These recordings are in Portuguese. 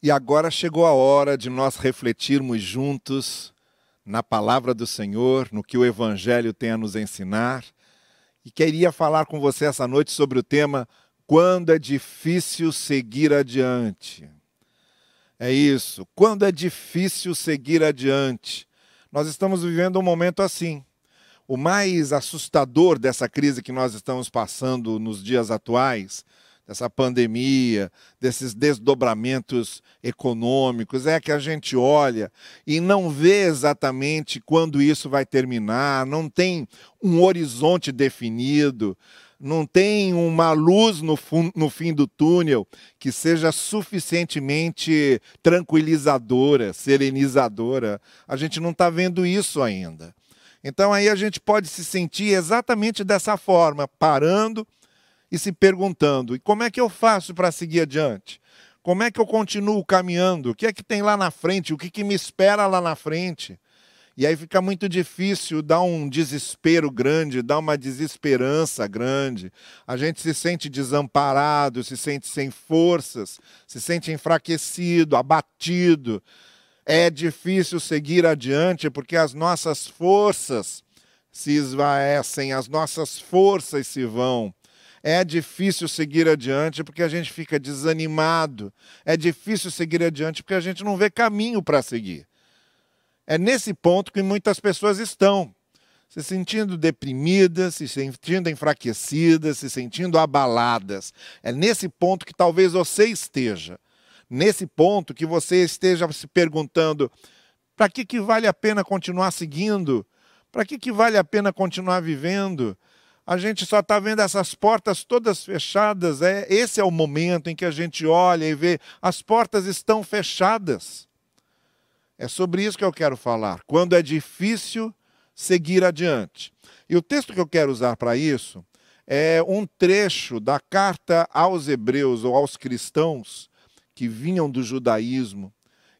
E agora chegou a hora de nós refletirmos juntos na palavra do Senhor, no que o Evangelho tem a nos ensinar. E queria falar com você essa noite sobre o tema Quando é difícil seguir adiante. É isso, quando é difícil seguir adiante. Nós estamos vivendo um momento assim. O mais assustador dessa crise que nós estamos passando nos dias atuais dessa pandemia, desses desdobramentos econômicos, é que a gente olha e não vê exatamente quando isso vai terminar, não tem um horizonte definido, não tem uma luz no, no fim do túnel que seja suficientemente tranquilizadora, serenizadora. A gente não está vendo isso ainda. Então aí a gente pode se sentir exatamente dessa forma, parando e se perguntando: e como é que eu faço para seguir adiante? Como é que eu continuo caminhando? O que é que tem lá na frente? O que, que me espera lá na frente? E aí fica muito difícil, dá um desespero grande, dá uma desesperança grande. A gente se sente desamparado, se sente sem forças, se sente enfraquecido, abatido. É difícil seguir adiante porque as nossas forças se esvaecem, as nossas forças se vão. É difícil seguir adiante porque a gente fica desanimado. É difícil seguir adiante porque a gente não vê caminho para seguir. É nesse ponto que muitas pessoas estão, se sentindo deprimidas, se sentindo enfraquecidas, se sentindo abaladas. É nesse ponto que talvez você esteja. Nesse ponto que você esteja se perguntando: para que, que vale a pena continuar seguindo? Para que, que vale a pena continuar vivendo? A gente só está vendo essas portas todas fechadas. É, esse é o momento em que a gente olha e vê as portas estão fechadas. É sobre isso que eu quero falar. Quando é difícil seguir adiante. E o texto que eu quero usar para isso é um trecho da carta aos hebreus ou aos cristãos que vinham do judaísmo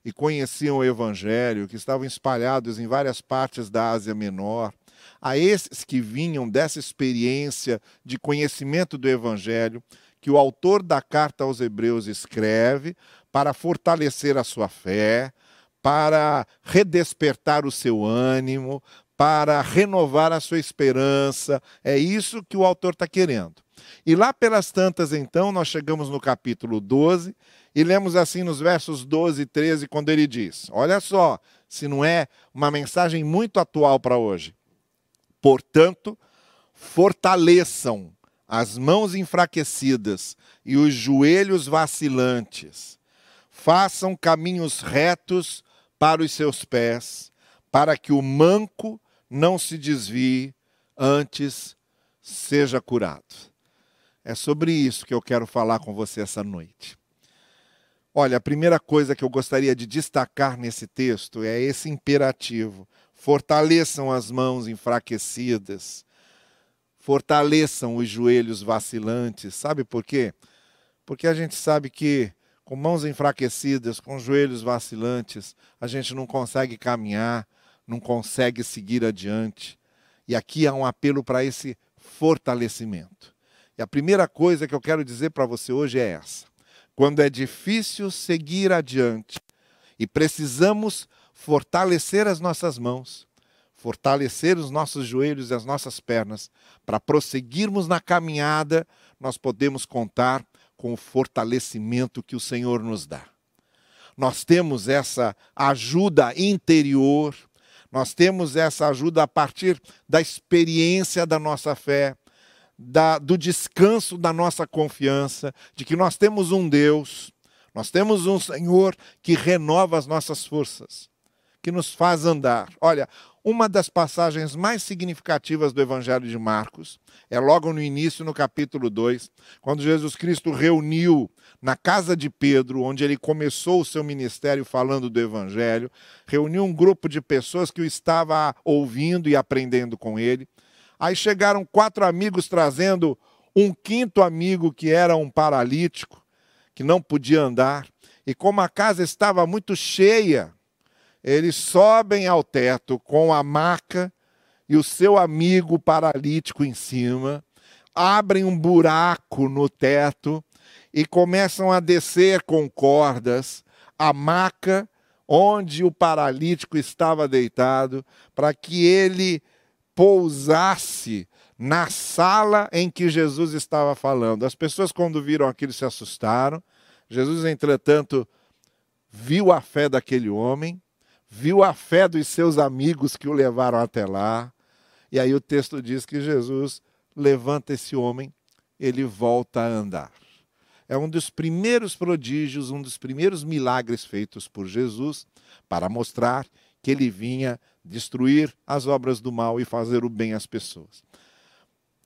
e conheciam o evangelho, que estavam espalhados em várias partes da Ásia Menor a esses que vinham dessa experiência de conhecimento do Evangelho, que o autor da carta aos Hebreus escreve para fortalecer a sua fé, para redespertar o seu ânimo, para renovar a sua esperança. É isso que o autor está querendo. E lá pelas tantas, então, nós chegamos no capítulo 12 e lemos assim nos versos 12 e 13, quando ele diz: Olha só, se não é uma mensagem muito atual para hoje. Portanto, fortaleçam as mãos enfraquecidas e os joelhos vacilantes. Façam caminhos retos para os seus pés, para que o manco não se desvie, antes seja curado. É sobre isso que eu quero falar com você essa noite. Olha, a primeira coisa que eu gostaria de destacar nesse texto é esse imperativo fortaleçam as mãos enfraquecidas, fortaleçam os joelhos vacilantes. Sabe por quê? Porque a gente sabe que com mãos enfraquecidas, com joelhos vacilantes, a gente não consegue caminhar, não consegue seguir adiante. E aqui há um apelo para esse fortalecimento. E a primeira coisa que eu quero dizer para você hoje é essa: quando é difícil seguir adiante e precisamos fortalecer as nossas mãos, fortalecer os nossos joelhos e as nossas pernas, para prosseguirmos na caminhada, nós podemos contar com o fortalecimento que o Senhor nos dá. Nós temos essa ajuda interior, nós temos essa ajuda a partir da experiência da nossa fé, da, do descanso da nossa confiança, de que nós temos um Deus, nós temos um Senhor que renova as nossas forças que nos faz andar. Olha, uma das passagens mais significativas do Evangelho de Marcos é logo no início, no capítulo 2, quando Jesus Cristo reuniu na casa de Pedro, onde ele começou o seu ministério falando do Evangelho, reuniu um grupo de pessoas que o estava ouvindo e aprendendo com ele. Aí chegaram quatro amigos trazendo um quinto amigo que era um paralítico, que não podia andar. E como a casa estava muito cheia, eles sobem ao teto com a maca e o seu amigo paralítico em cima, abrem um buraco no teto e começam a descer com cordas a maca onde o paralítico estava deitado, para que ele pousasse na sala em que Jesus estava falando. As pessoas, quando viram aquilo, se assustaram. Jesus, entretanto, viu a fé daquele homem, viu a fé dos seus amigos que o levaram até lá. E aí o texto diz que Jesus levanta esse homem, ele volta a andar é um dos primeiros prodígios, um dos primeiros milagres feitos por Jesus para mostrar que ele vinha destruir as obras do mal e fazer o bem às pessoas.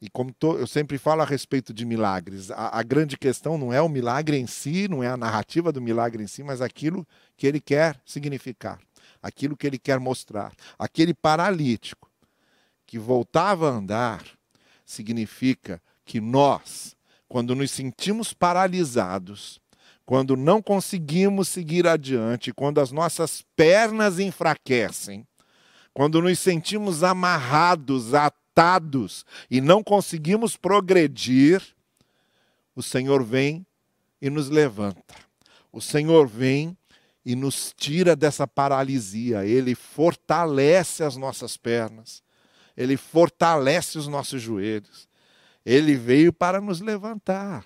E como to, eu sempre falo a respeito de milagres, a, a grande questão não é o milagre em si, não é a narrativa do milagre em si, mas aquilo que ele quer significar, aquilo que ele quer mostrar. Aquele paralítico que voltava a andar significa que nós, quando nos sentimos paralisados, quando não conseguimos seguir adiante, quando as nossas pernas enfraquecem, quando nos sentimos amarrados, atados e não conseguimos progredir, o Senhor vem e nos levanta. O Senhor vem e nos tira dessa paralisia. Ele fortalece as nossas pernas. Ele fortalece os nossos joelhos. Ele veio para nos levantar.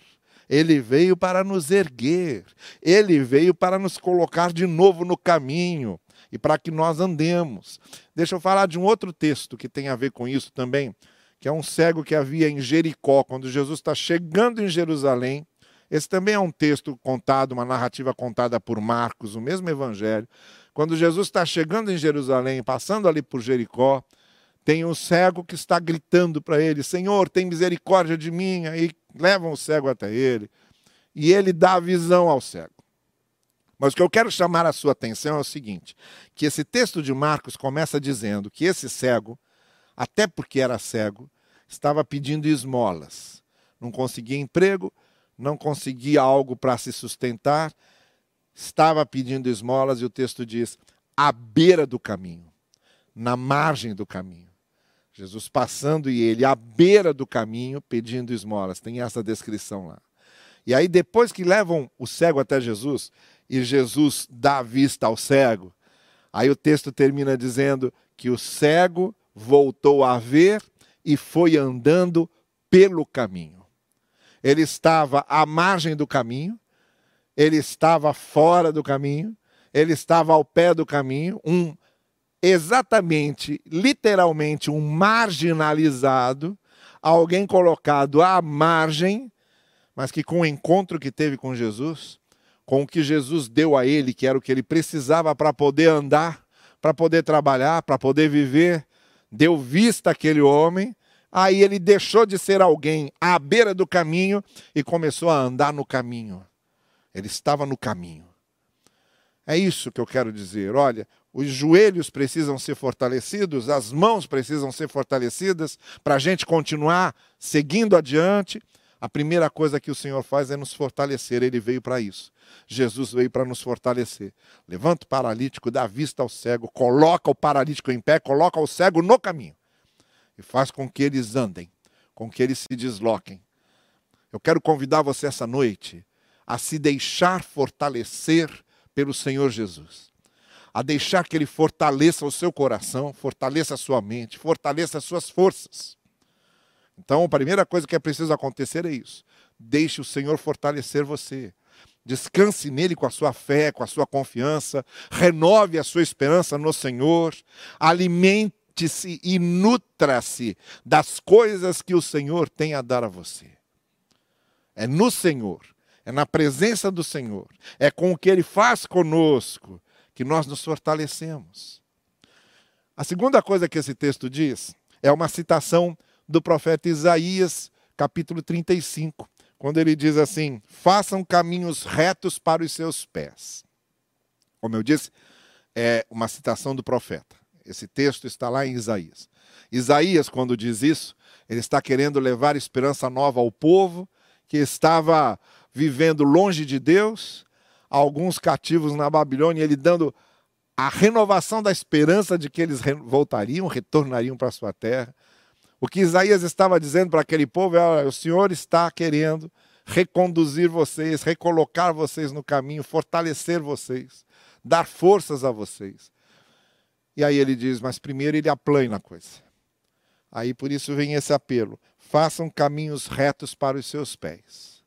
Ele veio para nos erguer. Ele veio para nos colocar de novo no caminho e para que nós andemos. Deixa eu falar de um outro texto que tem a ver com isso também, que é um cego que havia em Jericó, quando Jesus está chegando em Jerusalém. Esse também é um texto contado, uma narrativa contada por Marcos, o mesmo evangelho. Quando Jesus está chegando em Jerusalém, passando ali por Jericó, tem um cego que está gritando para ele: Senhor, tem misericórdia de mim. Aí levam o cego até ele. E ele dá a visão ao cego. Mas o que eu quero chamar a sua atenção é o seguinte: que esse texto de Marcos começa dizendo que esse cego, até porque era cego, estava pedindo esmolas. Não conseguia emprego, não conseguia algo para se sustentar, estava pedindo esmolas, e o texto diz: à beira do caminho, na margem do caminho. Jesus passando e ele à beira do caminho pedindo esmolas. Tem essa descrição lá. E aí, depois que levam o cego até Jesus, e Jesus dá vista ao cego, aí o texto termina dizendo que o cego voltou a ver e foi andando pelo caminho. Ele estava à margem do caminho, ele estava fora do caminho, ele estava ao pé do caminho, um exatamente, literalmente, um marginalizado, alguém colocado à margem, mas que com o encontro que teve com Jesus, com o que Jesus deu a ele, que era o que ele precisava para poder andar, para poder trabalhar, para poder viver, deu vista àquele homem, aí ele deixou de ser alguém à beira do caminho e começou a andar no caminho. Ele estava no caminho. É isso que eu quero dizer. Olha, os joelhos precisam ser fortalecidos, as mãos precisam ser fortalecidas para a gente continuar seguindo adiante. A primeira coisa que o Senhor faz é nos fortalecer, ele veio para isso. Jesus veio para nos fortalecer. Levanta o paralítico, dá vista ao cego, coloca o paralítico em pé, coloca o cego no caminho e faz com que eles andem, com que eles se desloquem. Eu quero convidar você essa noite a se deixar fortalecer pelo Senhor Jesus a deixar que Ele fortaleça o seu coração, fortaleça a sua mente, fortaleça as suas forças. Então, a primeira coisa que é preciso acontecer é isso. Deixe o Senhor fortalecer você. Descanse nele com a sua fé, com a sua confiança, renove a sua esperança no Senhor, alimente-se e nutra-se das coisas que o Senhor tem a dar a você. É no Senhor, é na presença do Senhor, é com o que Ele faz conosco que nós nos fortalecemos. A segunda coisa que esse texto diz é uma citação do profeta Isaías, capítulo 35, quando ele diz assim: façam caminhos retos para os seus pés. Como eu disse, é uma citação do profeta. Esse texto está lá em Isaías. Isaías, quando diz isso, ele está querendo levar esperança nova ao povo que estava vivendo longe de Deus, alguns cativos na Babilônia, ele dando a renovação da esperança de que eles voltariam, retornariam para sua terra. O que Isaías estava dizendo para aquele povo é: o Senhor está querendo reconduzir vocês, recolocar vocês no caminho, fortalecer vocês, dar forças a vocês. E aí ele diz, mas primeiro ele aplana a coisa. Aí por isso vem esse apelo: façam caminhos retos para os seus pés.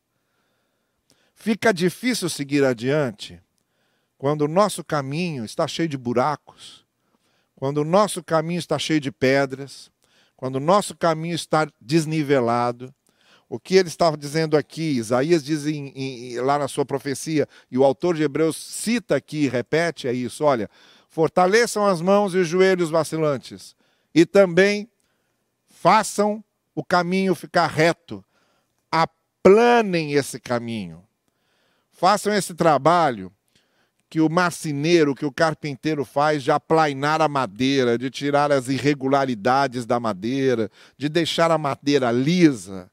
Fica difícil seguir adiante quando o nosso caminho está cheio de buracos, quando o nosso caminho está cheio de pedras, quando o nosso caminho está desnivelado. O que ele estava dizendo aqui, Isaías diz em, em, lá na sua profecia, e o autor de Hebreus cita aqui, repete, é isso: olha, fortaleçam as mãos e os joelhos vacilantes, e também façam o caminho ficar reto, aplanem esse caminho, façam esse trabalho que o marceneiro, que o carpinteiro faz de aplainar a madeira, de tirar as irregularidades da madeira, de deixar a madeira lisa.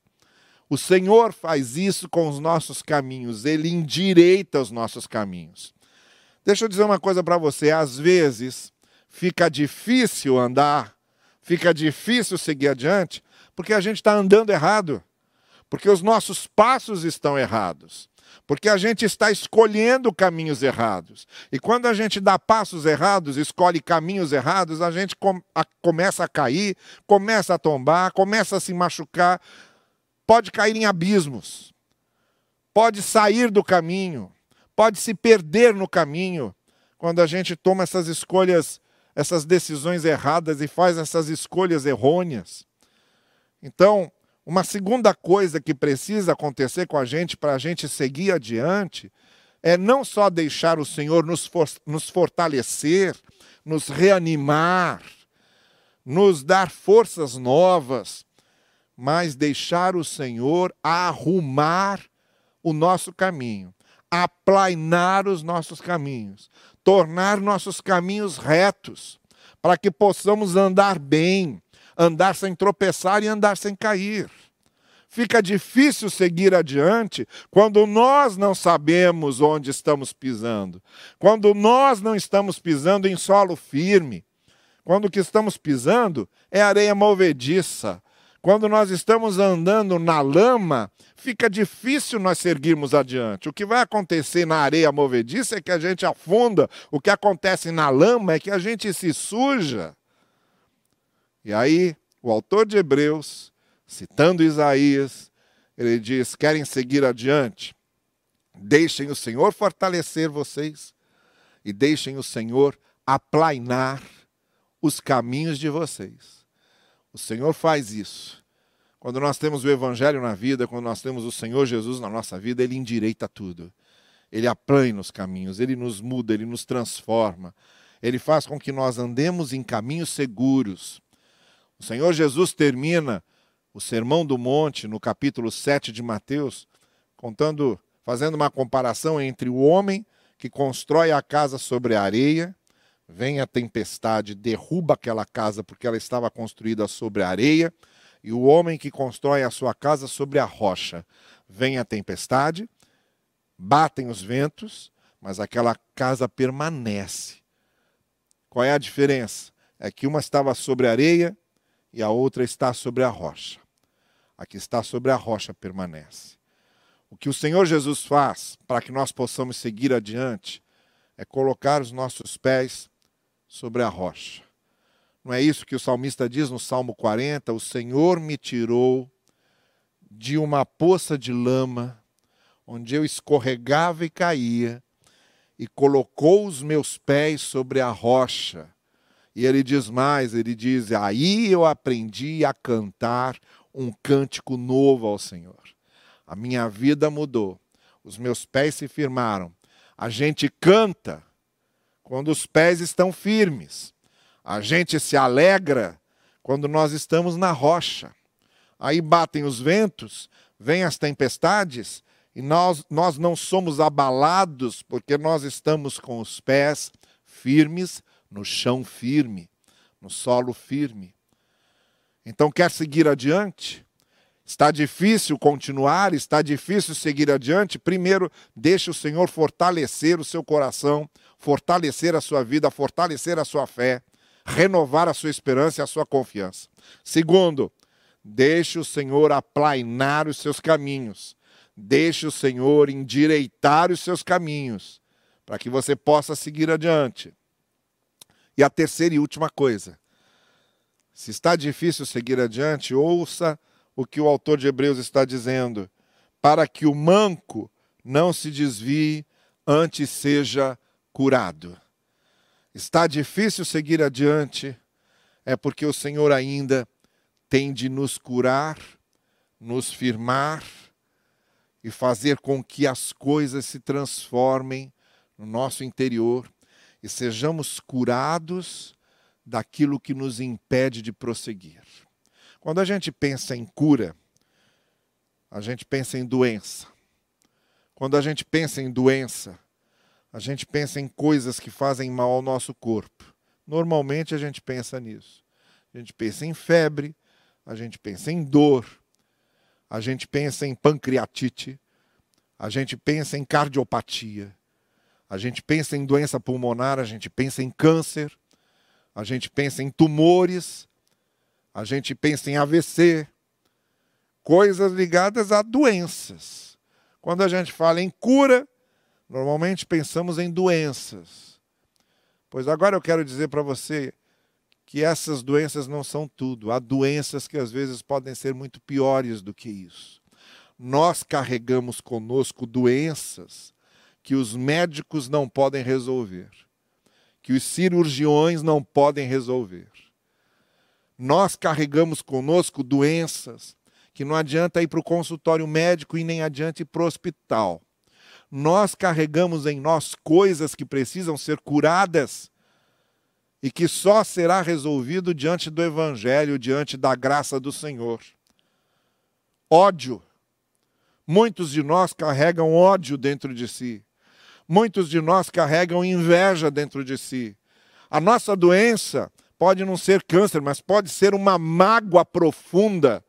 O Senhor faz isso com os nossos caminhos, ele endireita os nossos caminhos. Deixa eu dizer uma coisa para você: às vezes fica difícil andar, fica difícil seguir adiante, porque a gente está andando errado, porque os nossos passos estão errados. Porque a gente está escolhendo caminhos errados. E quando a gente dá passos errados, escolhe caminhos errados, a gente com, a, começa a cair, começa a tombar, começa a se machucar, pode cair em abismos, pode sair do caminho, pode se perder no caminho, quando a gente toma essas escolhas, essas decisões erradas e faz essas escolhas errôneas. Então, uma segunda coisa que precisa acontecer com a gente para a gente seguir adiante é não só deixar o Senhor nos, for nos fortalecer, nos reanimar, nos dar forças novas, mas deixar o Senhor arrumar o nosso caminho, aplainar os nossos caminhos, tornar nossos caminhos retos, para que possamos andar bem, andar sem tropeçar e andar sem cair. Fica difícil seguir adiante quando nós não sabemos onde estamos pisando, quando nós não estamos pisando em solo firme, quando o que estamos pisando é areia movediça, quando nós estamos andando na lama, fica difícil nós seguirmos adiante. O que vai acontecer na areia movediça é que a gente afunda, o que acontece na lama é que a gente se suja. E aí, o autor de Hebreus, citando Isaías, ele diz: querem seguir adiante? Deixem o Senhor fortalecer vocês e deixem o Senhor aplainar os caminhos de vocês. O Senhor faz isso. Quando nós temos o Evangelho na vida, quando nós temos o Senhor Jesus na nossa vida, Ele endireita tudo. Ele aplaina os caminhos, Ele nos muda, Ele nos transforma. Ele faz com que nós andemos em caminhos seguros. O Senhor Jesus termina o Sermão do Monte, no capítulo 7 de Mateus, contando, fazendo uma comparação entre o homem que constrói a casa sobre a areia, vem a tempestade, derruba aquela casa porque ela estava construída sobre a areia, e o homem que constrói a sua casa sobre a rocha. Vem a tempestade, batem os ventos, mas aquela casa permanece. Qual é a diferença? É que uma estava sobre a areia e a outra está sobre a rocha. A que está sobre a rocha permanece. O que o Senhor Jesus faz para que nós possamos seguir adiante é colocar os nossos pés sobre a rocha. Não é isso que o salmista diz no Salmo 40? O Senhor me tirou de uma poça de lama, onde eu escorregava e caía, e colocou os meus pés sobre a rocha e ele diz mais: ele diz, aí eu aprendi a cantar um cântico novo ao Senhor. A minha vida mudou, os meus pés se firmaram. A gente canta quando os pés estão firmes. A gente se alegra quando nós estamos na rocha. Aí batem os ventos, vêm as tempestades, e nós, nós não somos abalados porque nós estamos com os pés firmes no chão firme, no solo firme. Então, quer seguir adiante? Está difícil continuar, está difícil seguir adiante. Primeiro, deixe o Senhor fortalecer o seu coração, fortalecer a sua vida, fortalecer a sua fé, renovar a sua esperança e a sua confiança. Segundo, deixe o Senhor aplainar os seus caminhos. Deixe o Senhor endireitar os seus caminhos, para que você possa seguir adiante. E a terceira e última coisa: se está difícil seguir adiante, ouça o que o autor de Hebreus está dizendo, para que o manco não se desvie, antes seja curado. Está difícil seguir adiante, é porque o Senhor ainda tem de nos curar, nos firmar e fazer com que as coisas se transformem no nosso interior e sejamos curados daquilo que nos impede de prosseguir. Quando a gente pensa em cura, a gente pensa em doença. Quando a gente pensa em doença, a gente pensa em coisas que fazem mal ao nosso corpo. Normalmente a gente pensa nisso. A gente pensa em febre, a gente pensa em dor, a gente pensa em pancreatite, a gente pensa em cardiopatia, a gente pensa em doença pulmonar, a gente pensa em câncer, a gente pensa em tumores, a gente pensa em AVC, coisas ligadas a doenças. Quando a gente fala em cura, Normalmente pensamos em doenças. Pois agora eu quero dizer para você que essas doenças não são tudo. Há doenças que às vezes podem ser muito piores do que isso. Nós carregamos conosco doenças que os médicos não podem resolver, que os cirurgiões não podem resolver. Nós carregamos conosco doenças que não adianta ir para o consultório médico e nem adianta ir para o hospital nós carregamos em nós coisas que precisam ser curadas e que só será resolvido diante do Evangelho, diante da graça do Senhor. Ódio. Muitos de nós carregam ódio dentro de si. Muitos de nós carregam inveja dentro de si. A nossa doença pode não ser câncer, mas pode ser uma mágoa profunda,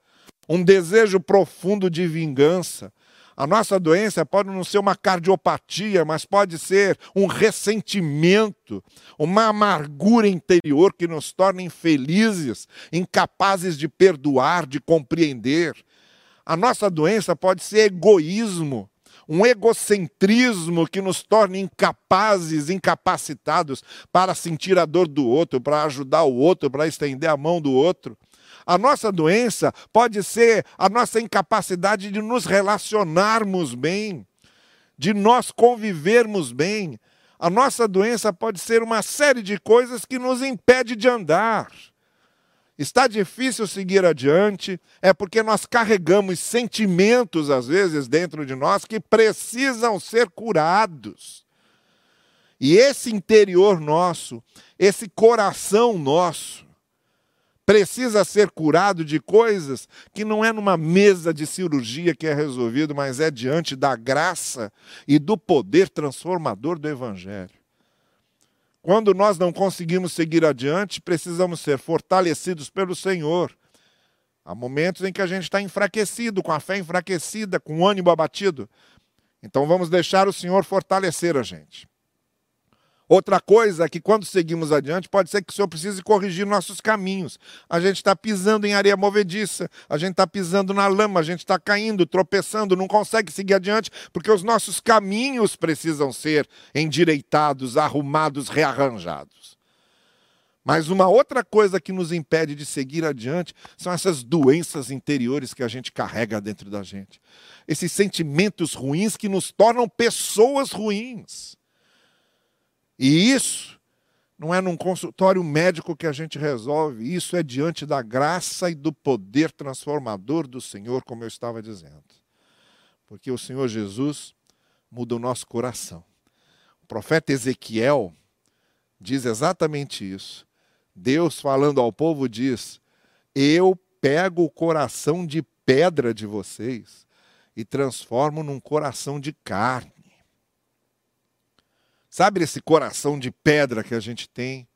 um desejo profundo de vingança, a nossa doença pode não ser uma cardiopatia, mas pode ser um ressentimento, uma amargura interior que nos torna infelizes, incapazes de perdoar, de compreender. A nossa doença pode ser egoísmo, um egocentrismo que nos torna incapazes, incapacitados para sentir a dor do outro, para ajudar o outro, para estender a mão do outro. A nossa doença pode ser a nossa incapacidade de nos relacionarmos bem, de nós convivermos bem. A nossa doença pode ser uma série de coisas que nos impede de andar. Está difícil seguir adiante, é porque nós carregamos sentimentos, às vezes, dentro de nós que precisam ser curados. E esse interior nosso, esse coração nosso, precisa ser curado de coisas que não é numa mesa de cirurgia que é resolvido, mas é diante da graça e do poder transformador do Evangelho. Quando nós não conseguimos seguir adiante, precisamos ser fortalecidos pelo Senhor. Há momentos em que a gente está enfraquecido, com a fé enfraquecida, com o ânimo abatido. Então vamos deixar o Senhor fortalecer a gente. Outra coisa é que quando seguimos adiante, pode ser que o Senhor precise corrigir nossos caminhos. A gente está pisando em areia movediça, a gente está pisando na lama, a gente está caindo, tropeçando, não consegue seguir adiante, porque os nossos caminhos precisam ser endireitados, arrumados, rearranjados. Mas uma outra coisa que nos impede de seguir adiante são essas doenças interiores que a gente carrega dentro da gente. Esses sentimentos ruins que nos tornam pessoas ruins. E isso não é num consultório médico que a gente resolve, isso é diante da graça e do poder transformador do Senhor, como eu estava dizendo. Porque o Senhor Jesus muda o nosso coração. O profeta Ezequiel diz exatamente isso. Deus falando ao povo diz: Eu pego o coração de pedra de vocês e transformo num coração de carne. Sabe esse coração de pedra que a gente tem,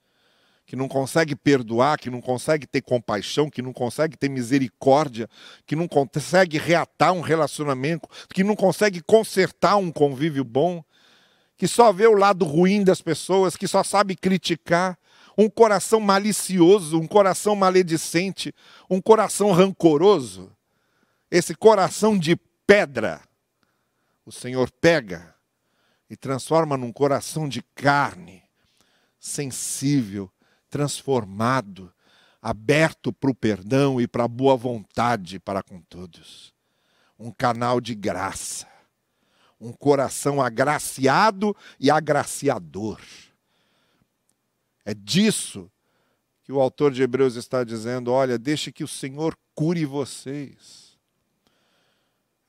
que não consegue perdoar, que não consegue ter compaixão, que não consegue ter misericórdia, que não consegue reatar um relacionamento, que não consegue consertar um convívio bom, que só vê o lado ruim das pessoas, que só sabe criticar, um coração malicioso, um coração maledicente, um coração rancoroso. Esse coração de pedra o Senhor pega e transforma num coração de carne, sensível, transformado, aberto para o perdão e para a boa vontade para com todos. Um canal de graça, um coração agraciado e agraciador. É disso que o autor de Hebreus está dizendo: olha, deixe que o Senhor cure vocês.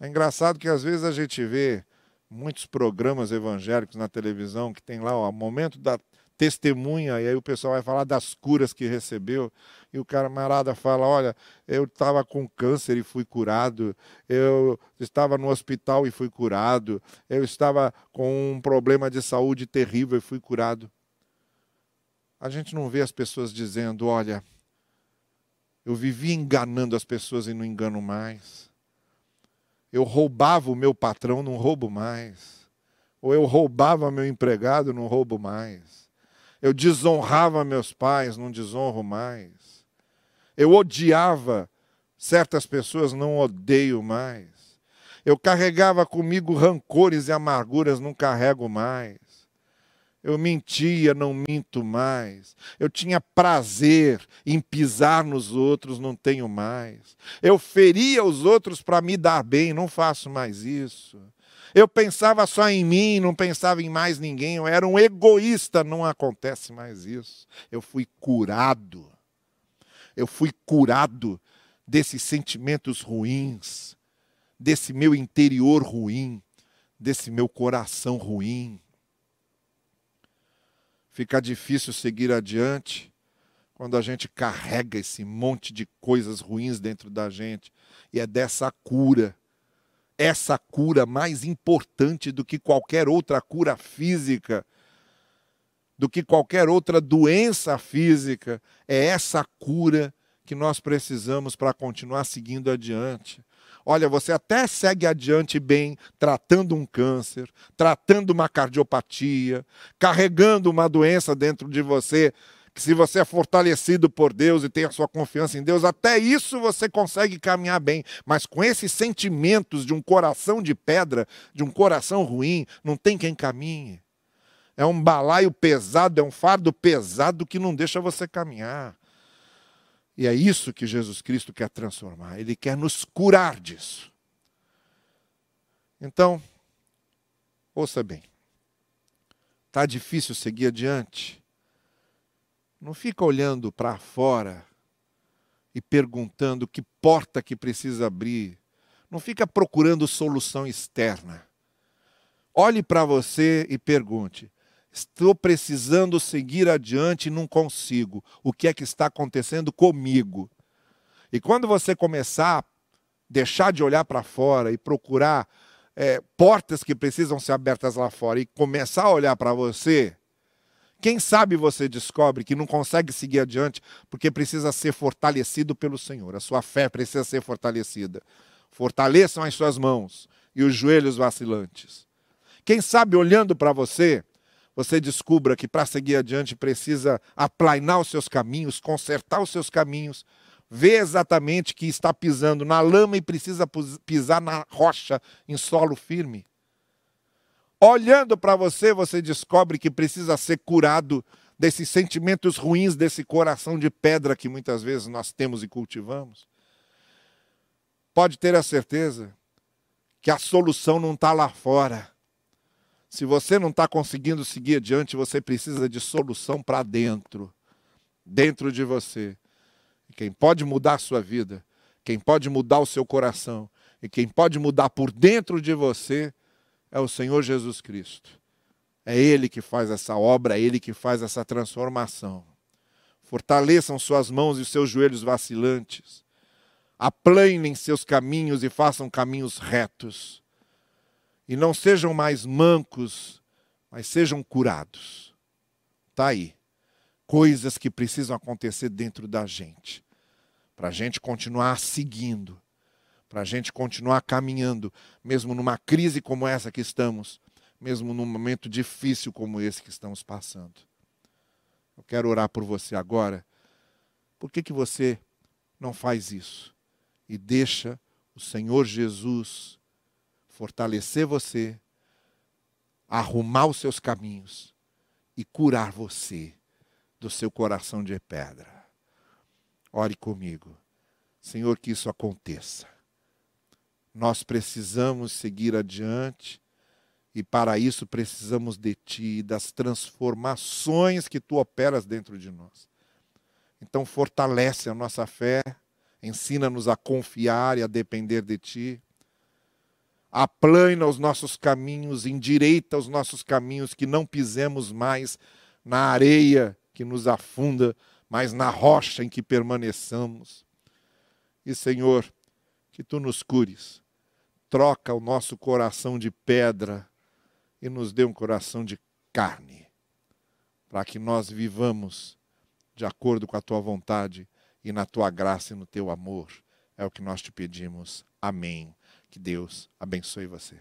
É engraçado que às vezes a gente vê muitos programas evangélicos na televisão que tem lá o momento da testemunha, e aí o pessoal vai falar das curas que recebeu, e o camarada fala: Olha, eu estava com câncer e fui curado, eu estava no hospital e fui curado, eu estava com um problema de saúde terrível e fui curado. A gente não vê as pessoas dizendo: Olha, eu vivia enganando as pessoas e não engano mais. Eu roubava o meu patrão, não roubo mais. Ou eu roubava meu empregado, não roubo mais. Eu desonrava meus pais, não desonro mais. Eu odiava certas pessoas, não odeio mais. Eu carregava comigo rancores e amarguras, não carrego mais. Eu mentia, não minto mais. Eu tinha prazer em pisar nos outros, não tenho mais. Eu feria os outros para me dar bem, não faço mais isso. Eu pensava só em mim, não pensava em mais ninguém. Eu era um egoísta, não acontece mais isso. Eu fui curado. Eu fui curado desses sentimentos ruins, desse meu interior ruim, desse meu coração ruim fica difícil seguir adiante quando a gente carrega esse monte de coisas ruins dentro da gente. E é dessa cura, essa cura mais importante do que qualquer outra cura física, do que qualquer outra doença física, é essa cura que nós precisamos para continuar seguindo adiante. Olha, você até segue adiante bem, tratando um câncer, tratando uma cardiopatia, carregando uma doença dentro de você, que se você é fortalecido por Deus e tem a sua confiança em Deus, até isso você consegue caminhar bem. Mas com esses sentimentos de um coração de pedra, de um coração ruim, não tem quem caminhe. É um balaio pesado, é um fardo pesado que não deixa você caminhar. E é isso que Jesus Cristo quer transformar. Ele quer nos curar disso. Então, ouça bem. Está difícil seguir adiante? Não fica olhando para fora e perguntando que porta que precisa abrir. Não fica procurando solução externa. Olhe para você e pergunte: Estou precisando seguir adiante e não consigo. O que é que está acontecendo comigo? E quando você começar a deixar de olhar para fora e procurar é, portas que precisam ser abertas lá fora e começar a olhar para você, quem sabe você descobre que não consegue seguir adiante porque precisa ser fortalecido pelo Senhor. A sua fé precisa ser fortalecida. Fortaleçam as suas mãos e os joelhos vacilantes. Quem sabe olhando para você, você descubra que para seguir adiante precisa aplainar os seus caminhos, consertar os seus caminhos, ver exatamente que está pisando na lama e precisa pisar na rocha, em solo firme. Olhando para você, você descobre que precisa ser curado desses sentimentos ruins, desse coração de pedra que muitas vezes nós temos e cultivamos. Pode ter a certeza que a solução não está lá fora se você não está conseguindo seguir adiante, você precisa de solução para dentro, dentro de você. E quem pode mudar a sua vida, quem pode mudar o seu coração, e quem pode mudar por dentro de você é o Senhor Jesus Cristo. É Ele que faz essa obra, é Ele que faz essa transformação. Fortaleçam suas mãos e seus joelhos vacilantes. Aplanem seus caminhos e façam caminhos retos e não sejam mais mancos, mas sejam curados. Está aí. Coisas que precisam acontecer dentro da gente, para a gente continuar seguindo, para a gente continuar caminhando, mesmo numa crise como essa que estamos, mesmo num momento difícil como esse que estamos passando. Eu quero orar por você agora. Por que, que você não faz isso? E deixa o Senhor Jesus fortalecer você, arrumar os seus caminhos e curar você do seu coração de pedra. Ore comigo. Senhor, que isso aconteça. Nós precisamos seguir adiante e para isso precisamos de Ti, das transformações que Tu operas dentro de nós. Então, fortalece a nossa fé, ensina-nos a confiar e a depender de Ti. Aplana os nossos caminhos, endireita os nossos caminhos, que não pisemos mais na areia que nos afunda, mas na rocha em que permaneçamos. E, Senhor, que Tu nos cures, troca o nosso coração de pedra e nos dê um coração de carne, para que nós vivamos de acordo com a tua vontade e na tua graça e no teu amor. É o que nós te pedimos. Amém. Que Deus abençoe você.